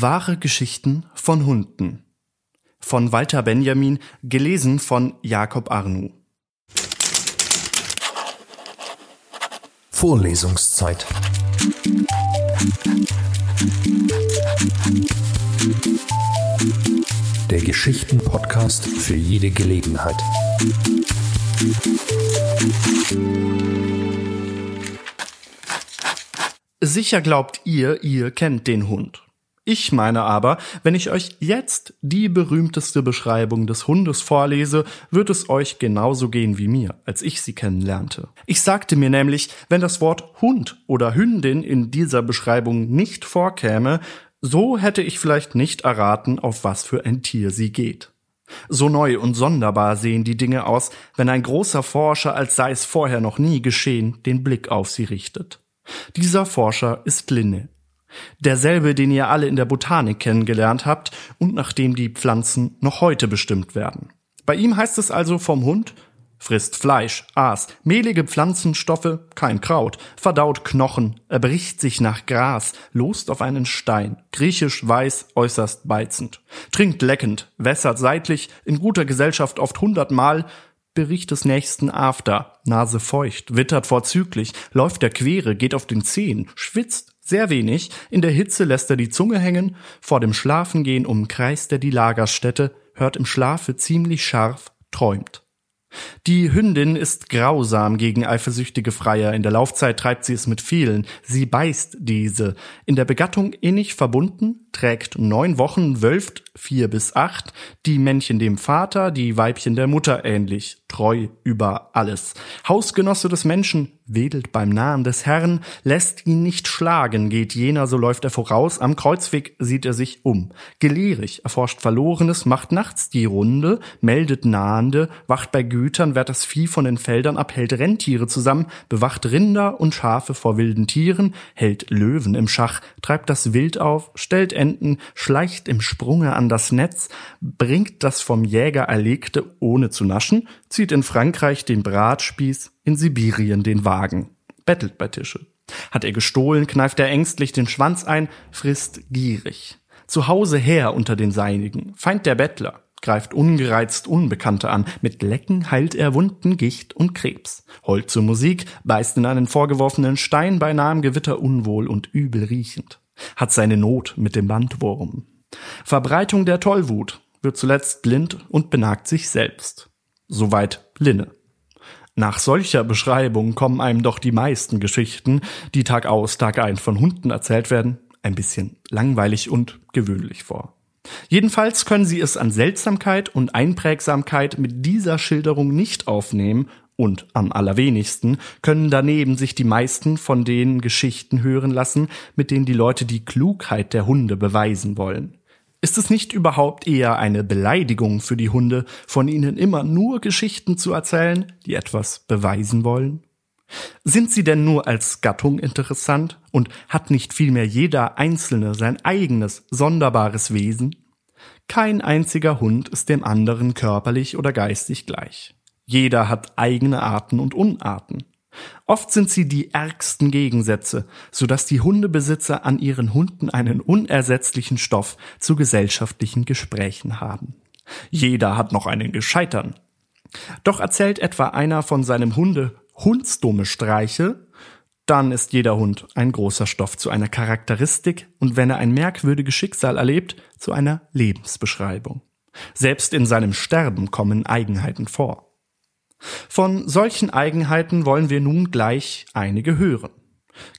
Wahre Geschichten von Hunden von Walter Benjamin, gelesen von Jakob Arnu. Vorlesungszeit. Der Geschichten-Podcast für jede Gelegenheit. Sicher glaubt ihr, ihr kennt den Hund. Ich meine aber, wenn ich euch jetzt die berühmteste Beschreibung des Hundes vorlese, wird es euch genauso gehen wie mir, als ich sie kennenlernte. Ich sagte mir nämlich, wenn das Wort Hund oder Hündin in dieser Beschreibung nicht vorkäme, so hätte ich vielleicht nicht erraten, auf was für ein Tier sie geht. So neu und sonderbar sehen die Dinge aus, wenn ein großer Forscher, als sei es vorher noch nie geschehen, den Blick auf sie richtet. Dieser Forscher ist Linne. Derselbe, den ihr alle in der Botanik kennengelernt habt und nach dem die Pflanzen noch heute bestimmt werden. Bei ihm heißt es also vom Hund, frisst Fleisch, Aas, mehlige Pflanzenstoffe, kein Kraut, verdaut Knochen, erbricht sich nach Gras, lost auf einen Stein, griechisch weiß, äußerst beizend, trinkt leckend, wässert seitlich, in guter Gesellschaft oft hundertmal, Bericht des nächsten After, Nase feucht, wittert vorzüglich, läuft der Quere, geht auf den Zehen, schwitzt, sehr wenig, in der Hitze lässt er die Zunge hängen, vor dem Schlafengehen umkreist er die Lagerstätte, hört im Schlafe ziemlich scharf, träumt. Die Hündin ist grausam gegen eifersüchtige Freier. In der Laufzeit treibt sie es mit vielen. Sie beißt diese. In der Begattung innig verbunden, trägt neun Wochen, wölft vier bis acht, die Männchen dem Vater, die Weibchen der Mutter ähnlich, treu über alles. Hausgenosse des Menschen, wedelt beim Nahen des Herrn, lässt ihn nicht schlagen, geht jener, so läuft er voraus, am Kreuzweg sieht er sich um. Gelehrig, erforscht Verlorenes, macht nachts die Runde, meldet Nahende, wacht bei Gütern, wehrt das Vieh von den Feldern ab, hält Rentiere zusammen, bewacht Rinder und Schafe vor wilden Tieren, hält Löwen im Schach, treibt das Wild auf, stellt Enten, schleicht im Sprunge an das Netz, bringt das vom Jäger Erlegte ohne zu naschen, zieht in Frankreich den Bratspieß, in Sibirien den Wagen, bettelt bei Tische. Hat er gestohlen, kneift er ängstlich den Schwanz ein, frisst gierig. Zu Hause her unter den Seinigen, Feind der Bettler, greift ungereizt Unbekannte an, mit Lecken heilt er Wunden, Gicht und Krebs, heult zur Musik, beißt in einen vorgeworfenen Stein bei nahem Gewitter unwohl und übel riechend, hat seine Not mit dem Bandwurm. Verbreitung der Tollwut, wird zuletzt blind und benagt sich selbst. Soweit Linne. Nach solcher Beschreibung kommen einem doch die meisten Geschichten, die Tag aus, Tag ein von Hunden erzählt werden, ein bisschen langweilig und gewöhnlich vor. Jedenfalls können sie es an Seltsamkeit und Einprägsamkeit mit dieser Schilderung nicht aufnehmen und am allerwenigsten können daneben sich die meisten von den Geschichten hören lassen, mit denen die Leute die Klugheit der Hunde beweisen wollen. Ist es nicht überhaupt eher eine Beleidigung für die Hunde, von ihnen immer nur Geschichten zu erzählen, die etwas beweisen wollen? Sind sie denn nur als Gattung interessant und hat nicht vielmehr jeder Einzelne sein eigenes, sonderbares Wesen? Kein einziger Hund ist dem anderen körperlich oder geistig gleich. Jeder hat eigene Arten und Unarten. Oft sind sie die ärgsten Gegensätze, so dass die Hundebesitzer an ihren Hunden einen unersetzlichen Stoff zu gesellschaftlichen Gesprächen haben. Jeder hat noch einen Gescheitern. Doch erzählt etwa einer von seinem Hunde hundsdumme Streiche, dann ist jeder Hund ein großer Stoff zu einer Charakteristik und wenn er ein merkwürdiges Schicksal erlebt, zu einer Lebensbeschreibung. Selbst in seinem Sterben kommen Eigenheiten vor. Von solchen Eigenheiten wollen wir nun gleich einige hören.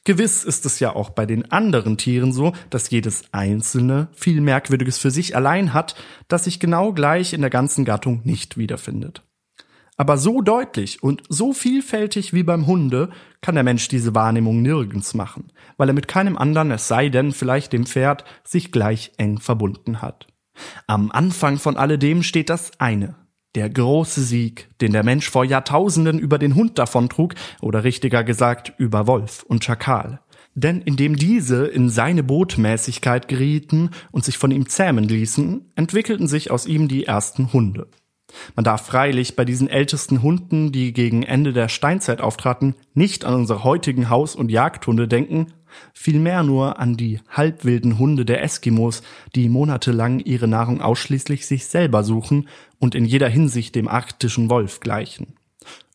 Gewiss ist es ja auch bei den anderen Tieren so, dass jedes einzelne viel Merkwürdiges für sich allein hat, das sich genau gleich in der ganzen Gattung nicht wiederfindet. Aber so deutlich und so vielfältig wie beim Hunde kann der Mensch diese Wahrnehmung nirgends machen, weil er mit keinem anderen, es sei denn vielleicht dem Pferd, sich gleich eng verbunden hat. Am Anfang von alledem steht das eine, der große Sieg, den der Mensch vor Jahrtausenden über den Hund davontrug, oder richtiger gesagt über Wolf und Schakal. Denn indem diese in seine Botmäßigkeit gerieten und sich von ihm zähmen ließen, entwickelten sich aus ihm die ersten Hunde. Man darf freilich bei diesen ältesten Hunden, die gegen Ende der Steinzeit auftraten, nicht an unsere heutigen Haus- und Jagdhunde denken, vielmehr nur an die halbwilden Hunde der Eskimos, die monatelang ihre Nahrung ausschließlich sich selber suchen und in jeder Hinsicht dem arktischen Wolf gleichen.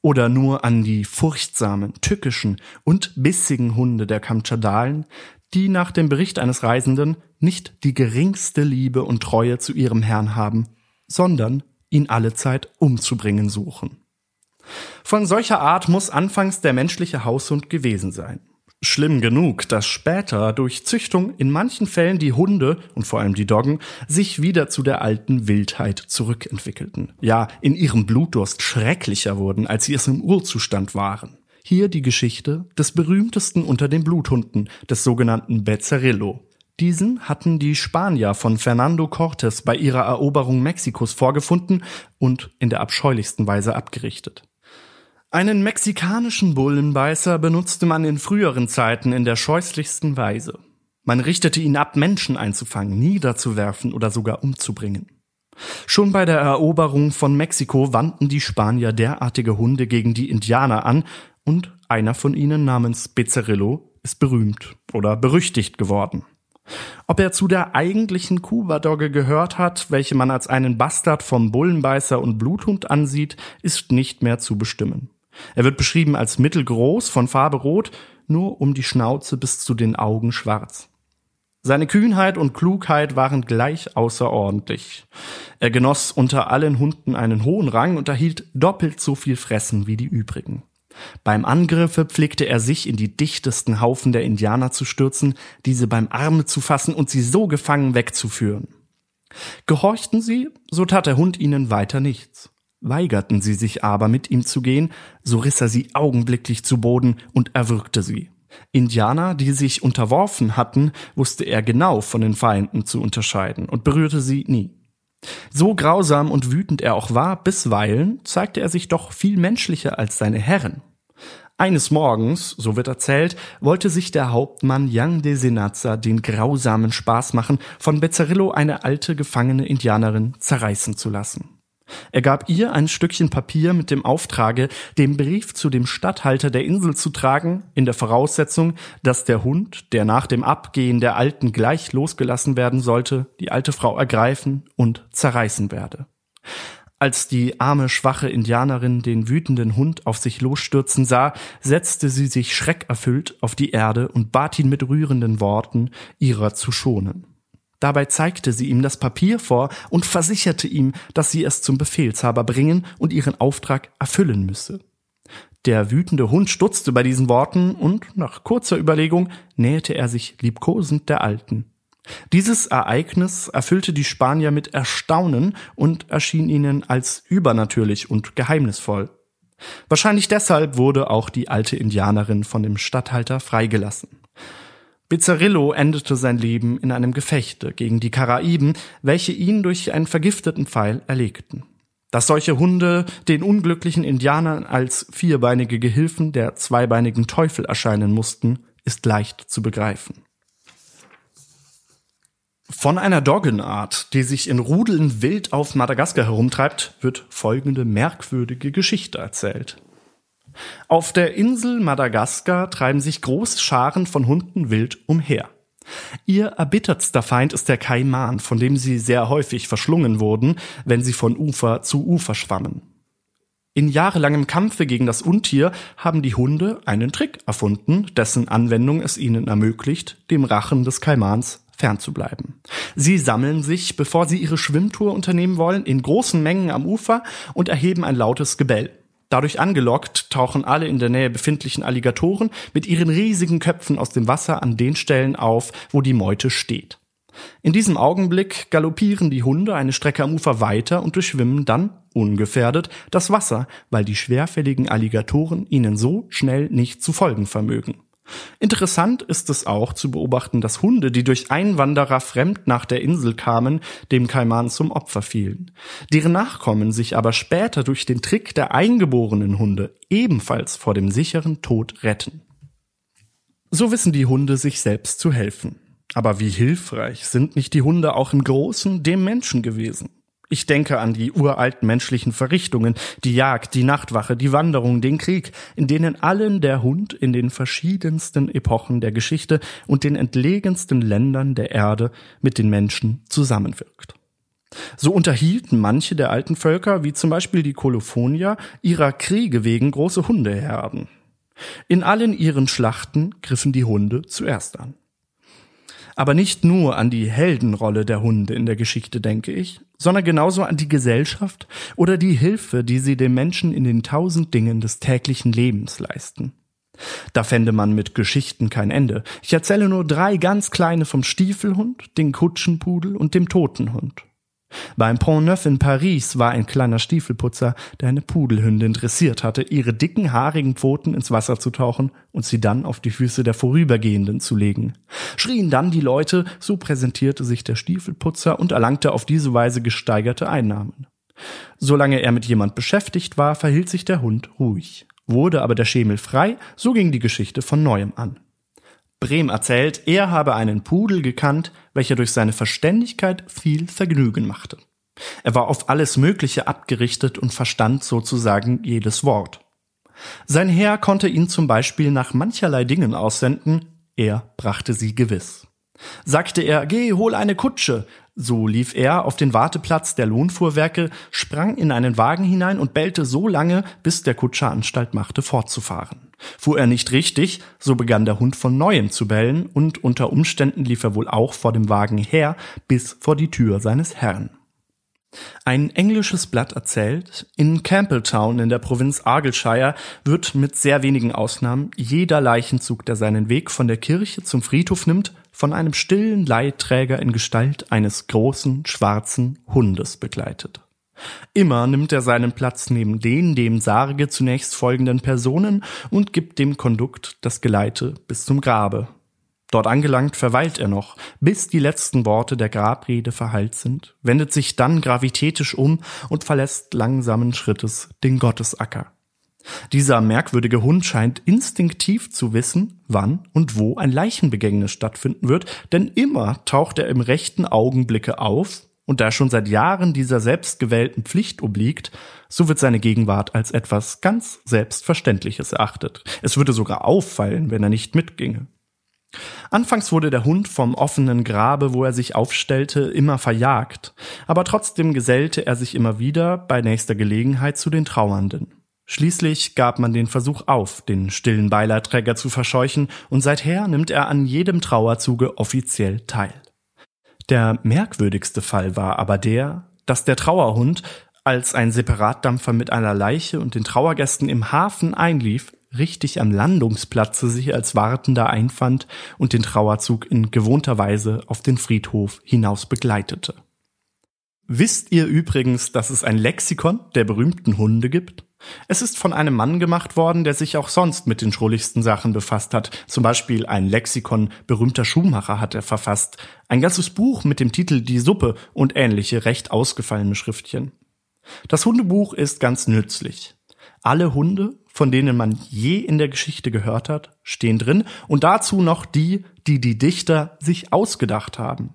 Oder nur an die furchtsamen, tückischen und bissigen Hunde der Kamtschadalen, die nach dem Bericht eines Reisenden nicht die geringste Liebe und Treue zu ihrem Herrn haben, sondern ihn allezeit umzubringen suchen. Von solcher Art muss anfangs der menschliche Haushund gewesen sein. Schlimm genug, dass später durch Züchtung in manchen Fällen die Hunde und vor allem die Doggen sich wieder zu der alten Wildheit zurückentwickelten. Ja, in ihrem Blutdurst schrecklicher wurden, als sie es im Urzustand waren. Hier die Geschichte des berühmtesten unter den Bluthunden, des sogenannten Bezzerillo. Diesen hatten die Spanier von Fernando Cortés bei ihrer Eroberung Mexikos vorgefunden und in der abscheulichsten Weise abgerichtet. Einen mexikanischen Bullenbeißer benutzte man in früheren Zeiten in der scheußlichsten Weise. Man richtete ihn ab, Menschen einzufangen, niederzuwerfen oder sogar umzubringen. Schon bei der Eroberung von Mexiko wandten die Spanier derartige Hunde gegen die Indianer an, und einer von ihnen namens Bezzerillo ist berühmt oder berüchtigt geworden. Ob er zu der eigentlichen Kuba-Dogge gehört hat, welche man als einen Bastard vom Bullenbeißer und Bluthund ansieht, ist nicht mehr zu bestimmen. Er wird beschrieben als mittelgroß, von Farbe rot, nur um die Schnauze bis zu den Augen schwarz. Seine Kühnheit und Klugheit waren gleich außerordentlich. Er genoss unter allen Hunden einen hohen Rang und erhielt doppelt so viel Fressen wie die übrigen. Beim Angriffe pflegte er sich in die dichtesten Haufen der Indianer zu stürzen, diese beim Arme zu fassen und sie so gefangen wegzuführen. Gehorchten sie, so tat der Hund ihnen weiter nichts. Weigerten sie sich aber mit ihm zu gehen, so riss er sie augenblicklich zu Boden und erwürgte sie. Indianer, die sich unterworfen hatten, wusste er genau von den Feinden zu unterscheiden und berührte sie nie. So grausam und wütend er auch war, bisweilen zeigte er sich doch viel menschlicher als seine Herren. Eines Morgens, so wird erzählt, wollte sich der Hauptmann Yang de Senazza den grausamen Spaß machen, von Bezzerillo eine alte gefangene Indianerin zerreißen zu lassen. Er gab ihr ein Stückchen Papier mit dem Auftrage, den Brief zu dem Statthalter der Insel zu tragen, in der Voraussetzung, dass der Hund, der nach dem Abgehen der Alten gleich losgelassen werden sollte, die alte Frau ergreifen und zerreißen werde. Als die arme, schwache Indianerin den wütenden Hund auf sich losstürzen sah, setzte sie sich schreckerfüllt auf die Erde und bat ihn mit rührenden Worten, ihrer zu schonen. Dabei zeigte sie ihm das Papier vor und versicherte ihm, dass sie es zum Befehlshaber bringen und ihren Auftrag erfüllen müsse. Der wütende Hund stutzte bei diesen Worten und nach kurzer Überlegung näherte er sich liebkosend der Alten. Dieses Ereignis erfüllte die Spanier mit Erstaunen und erschien ihnen als übernatürlich und geheimnisvoll. Wahrscheinlich deshalb wurde auch die alte Indianerin von dem Statthalter freigelassen. Bizzarillo endete sein Leben in einem Gefechte gegen die Karaiben, welche ihn durch einen vergifteten Pfeil erlegten. Dass solche Hunde den unglücklichen Indianern als vierbeinige Gehilfen der zweibeinigen Teufel erscheinen mussten, ist leicht zu begreifen. Von einer Doggenart, die sich in Rudeln wild auf Madagaskar herumtreibt, wird folgende merkwürdige Geschichte erzählt. Auf der Insel Madagaskar treiben sich große Scharen von Hunden wild umher. Ihr erbittertster Feind ist der Kaiman, von dem sie sehr häufig verschlungen wurden, wenn sie von Ufer zu Ufer schwammen. In jahrelangem Kampfe gegen das Untier haben die Hunde einen Trick erfunden, dessen Anwendung es ihnen ermöglicht, dem Rachen des Kaimans fernzubleiben. Sie sammeln sich, bevor sie ihre Schwimmtour unternehmen wollen, in großen Mengen am Ufer und erheben ein lautes Gebell. Dadurch angelockt tauchen alle in der Nähe befindlichen Alligatoren mit ihren riesigen Köpfen aus dem Wasser an den Stellen auf, wo die Meute steht. In diesem Augenblick galoppieren die Hunde eine Strecke am Ufer weiter und durchschwimmen dann, ungefährdet, das Wasser, weil die schwerfälligen Alligatoren ihnen so schnell nicht zu folgen vermögen. Interessant ist es auch zu beobachten, dass Hunde, die durch Einwanderer fremd nach der Insel kamen, dem Kaiman zum Opfer fielen. Deren Nachkommen sich aber später durch den Trick der eingeborenen Hunde ebenfalls vor dem sicheren Tod retten. So wissen die Hunde sich selbst zu helfen. Aber wie hilfreich sind nicht die Hunde auch im Großen dem Menschen gewesen? Ich denke an die uralten menschlichen Verrichtungen, die Jagd, die Nachtwache, die Wanderung, den Krieg, in denen allen der Hund in den verschiedensten Epochen der Geschichte und den entlegensten Ländern der Erde mit den Menschen zusammenwirkt. So unterhielten manche der alten Völker, wie zum Beispiel die Kolophonier, ihrer Kriege wegen große Hundeherden. In allen ihren Schlachten griffen die Hunde zuerst an. Aber nicht nur an die Heldenrolle der Hunde in der Geschichte denke ich, sondern genauso an die Gesellschaft oder die Hilfe, die sie dem Menschen in den tausend Dingen des täglichen Lebens leisten. Da fände man mit Geschichten kein Ende. Ich erzähle nur drei ganz kleine vom Stiefelhund, den Kutschenpudel und dem Totenhund. Beim Pont Neuf in Paris war ein kleiner Stiefelputzer, der eine Pudelhündin dressiert hatte, ihre dicken, haarigen Pfoten ins Wasser zu tauchen und sie dann auf die Füße der Vorübergehenden zu legen. Schrien dann die Leute, so präsentierte sich der Stiefelputzer und erlangte auf diese Weise gesteigerte Einnahmen. Solange er mit jemand beschäftigt war, verhielt sich der Hund ruhig. Wurde aber der Schemel frei, so ging die Geschichte von neuem an. Brehm erzählt, er habe einen Pudel gekannt, welcher durch seine Verständigkeit viel Vergnügen machte. Er war auf alles Mögliche abgerichtet und verstand sozusagen jedes Wort. Sein Herr konnte ihn zum Beispiel nach mancherlei Dingen aussenden, er brachte sie gewiss. Sagte er, geh, hol eine Kutsche, so lief er auf den Warteplatz der Lohnfuhrwerke, sprang in einen Wagen hinein und bellte so lange, bis der Kutscher Anstalt machte, fortzufahren. Fuhr er nicht richtig, so begann der Hund von neuem zu bellen und unter Umständen lief er wohl auch vor dem Wagen her bis vor die Tür seines Herrn. Ein englisches Blatt erzählt, in Campbelltown in der Provinz Argyllshire wird mit sehr wenigen Ausnahmen jeder Leichenzug, der seinen Weg von der Kirche zum Friedhof nimmt, von einem stillen Leitträger in Gestalt eines großen schwarzen Hundes begleitet. Immer nimmt er seinen Platz neben den dem Sarge zunächst folgenden Personen und gibt dem Kondukt das Geleite bis zum Grabe. Dort angelangt verweilt er noch, bis die letzten Worte der Grabrede verhallt sind, wendet sich dann gravitätisch um und verlässt langsamen Schrittes den Gottesacker. Dieser merkwürdige Hund scheint instinktiv zu wissen, wann und wo ein Leichenbegängnis stattfinden wird, denn immer taucht er im rechten Augenblicke auf und da er schon seit Jahren dieser selbstgewählten Pflicht obliegt, so wird seine Gegenwart als etwas ganz Selbstverständliches erachtet. Es würde sogar auffallen, wenn er nicht mitginge. Anfangs wurde der Hund vom offenen Grabe, wo er sich aufstellte, immer verjagt, aber trotzdem gesellte er sich immer wieder bei nächster Gelegenheit zu den Trauernden. Schließlich gab man den Versuch auf, den stillen Beileidträger zu verscheuchen, und seither nimmt er an jedem Trauerzuge offiziell teil. Der merkwürdigste Fall war aber der, dass der Trauerhund, als ein Separatdampfer mit einer Leiche und den Trauergästen im Hafen einlief, richtig am Landungsplatze sich als Wartender einfand und den Trauerzug in gewohnter Weise auf den Friedhof hinaus begleitete. Wisst ihr übrigens, dass es ein Lexikon der berühmten Hunde gibt? Es ist von einem Mann gemacht worden, der sich auch sonst mit den schrulligsten Sachen befasst hat. Zum Beispiel ein Lexikon berühmter Schuhmacher hat er verfasst. Ein ganzes Buch mit dem Titel Die Suppe und ähnliche recht ausgefallene Schriftchen. Das Hundebuch ist ganz nützlich. Alle Hunde, von denen man je in der Geschichte gehört hat, stehen drin und dazu noch die, die die Dichter sich ausgedacht haben.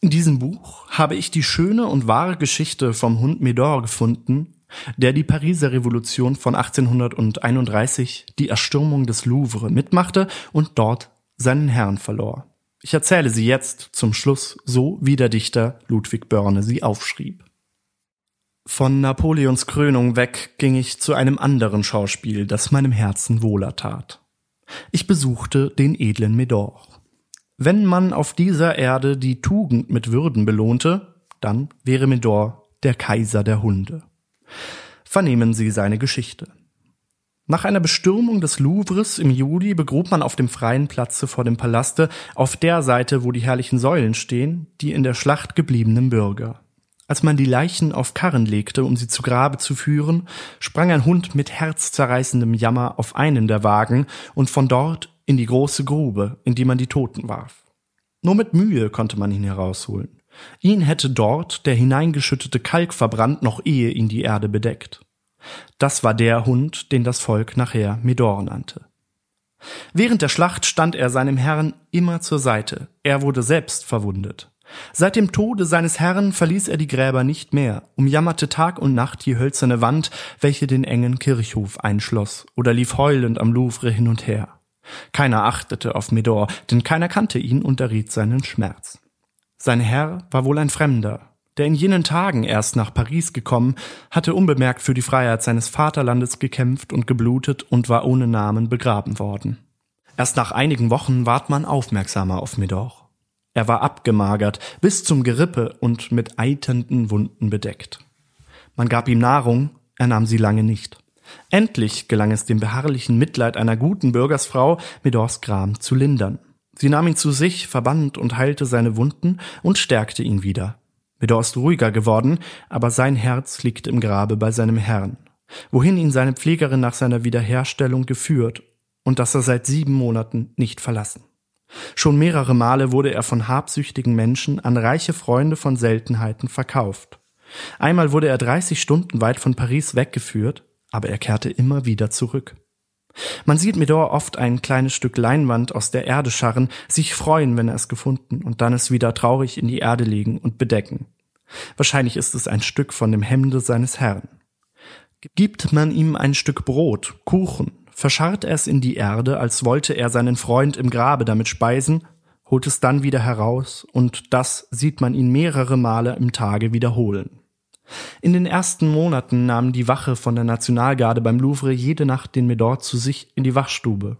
In diesem Buch habe ich die schöne und wahre Geschichte vom Hund Medor gefunden, der die Pariser Revolution von 1831, die Erstürmung des Louvre, mitmachte und dort seinen Herrn verlor. Ich erzähle sie jetzt zum Schluss so, wie der Dichter Ludwig Börne sie aufschrieb. Von Napoleons Krönung weg ging ich zu einem anderen Schauspiel, das meinem Herzen wohler tat. Ich besuchte den edlen Medor. Wenn man auf dieser Erde die Tugend mit Würden belohnte, dann wäre Medor der Kaiser der Hunde. Vernehmen Sie seine Geschichte. Nach einer Bestürmung des Louvres im Juli begrub man auf dem freien Platze vor dem Palaste, auf der Seite, wo die herrlichen Säulen stehen, die in der Schlacht gebliebenen Bürger. Als man die Leichen auf Karren legte, um sie zu Grabe zu führen, sprang ein Hund mit herzzerreißendem Jammer auf einen der Wagen und von dort in die große Grube, in die man die Toten warf. Nur mit Mühe konnte man ihn herausholen. Ihn hätte dort der hineingeschüttete Kalk verbrannt, noch ehe ihn die Erde bedeckt. Das war der Hund, den das Volk nachher Medor nannte. Während der Schlacht stand er seinem Herrn immer zur Seite. Er wurde selbst verwundet. Seit dem Tode seines Herrn verließ er die Gräber nicht mehr, umjammerte Tag und Nacht die hölzerne Wand, welche den engen Kirchhof einschloss, oder lief heulend am Louvre hin und her. Keiner achtete auf Medor, denn keiner kannte ihn und erriet seinen Schmerz. Sein Herr war wohl ein Fremder, der in jenen Tagen erst nach Paris gekommen, hatte unbemerkt für die Freiheit seines Vaterlandes gekämpft und geblutet und war ohne Namen begraben worden. Erst nach einigen Wochen ward man aufmerksamer auf Medor. Er war abgemagert, bis zum Gerippe und mit eiternden Wunden bedeckt. Man gab ihm Nahrung, er nahm sie lange nicht. Endlich gelang es dem beharrlichen Mitleid einer guten Bürgersfrau, Medors Gram zu lindern. Sie nahm ihn zu sich, verband und heilte seine Wunden und stärkte ihn wieder. Medor ist ruhiger geworden, aber sein Herz liegt im Grabe bei seinem Herrn, wohin ihn seine Pflegerin nach seiner Wiederherstellung geführt und das er seit sieben Monaten nicht verlassen. Schon mehrere Male wurde er von habsüchtigen Menschen an reiche Freunde von Seltenheiten verkauft. Einmal wurde er 30 Stunden weit von Paris weggeführt, aber er kehrte immer wieder zurück. Man sieht Medor oft ein kleines Stück Leinwand aus der Erde scharren, sich freuen, wenn er es gefunden und dann es wieder traurig in die Erde legen und bedecken. Wahrscheinlich ist es ein Stück von dem Hemde seines Herrn. Gibt man ihm ein Stück Brot, Kuchen, verscharrt er es in die Erde, als wollte er seinen Freund im Grabe damit speisen, holt es dann wieder heraus, und das sieht man ihn mehrere Male im Tage wiederholen. In den ersten Monaten nahm die Wache von der Nationalgarde beim Louvre jede Nacht den Medor zu sich in die Wachstube.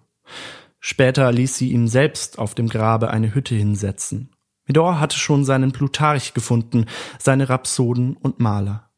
Später ließ sie ihm selbst auf dem Grabe eine Hütte hinsetzen. Medor hatte schon seinen Plutarch gefunden, seine Rhapsoden und Maler.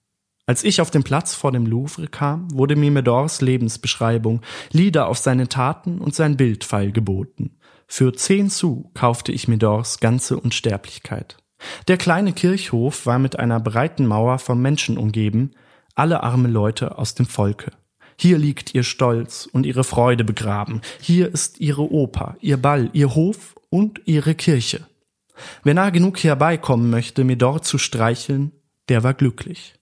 Als ich auf den Platz vor dem Louvre kam, wurde mir Medors Lebensbeschreibung, Lieder auf seine Taten und sein Bildpfeil geboten. Für zehn Sous kaufte ich Medors ganze Unsterblichkeit. Der kleine Kirchhof war mit einer breiten Mauer von Menschen umgeben, alle arme Leute aus dem Volke. Hier liegt ihr Stolz und ihre Freude begraben, hier ist ihre Oper, ihr Ball, ihr Hof und ihre Kirche. Wer nah genug herbeikommen möchte, mir dort zu streicheln, der war glücklich.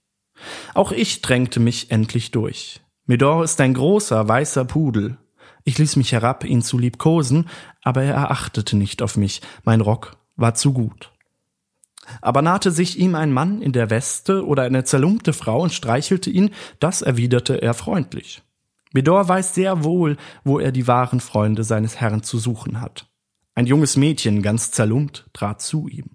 Auch ich drängte mich endlich durch. Medor ist ein großer, weißer Pudel. Ich ließ mich herab, ihn zu liebkosen, aber er achtete nicht auf mich, mein Rock war zu gut. Aber nahte sich ihm ein Mann in der Weste oder eine zerlumpte Frau und streichelte ihn, das erwiderte er freundlich. Medor weiß sehr wohl, wo er die wahren Freunde seines Herrn zu suchen hat. Ein junges Mädchen, ganz zerlumpt, trat zu ihm.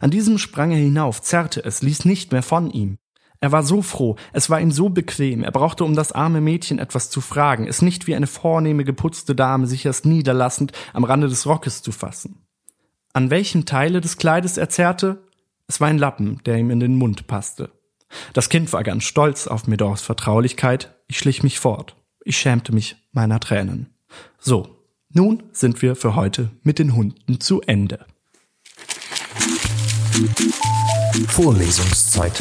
An diesem sprang er hinauf, zerrte es, ließ nicht mehr von ihm. Er war so froh, es war ihm so bequem, er brauchte um das arme Mädchen etwas zu fragen, es nicht wie eine vornehme geputzte Dame sich erst niederlassend am Rande des Rockes zu fassen. An welchem Teile des Kleides er zerrte? Es war ein Lappen, der ihm in den Mund passte. Das Kind war ganz stolz auf Medors Vertraulichkeit, ich schlich mich fort. Ich schämte mich meiner Tränen. So, nun sind wir für heute mit den Hunden zu Ende. Vorlesungszeit.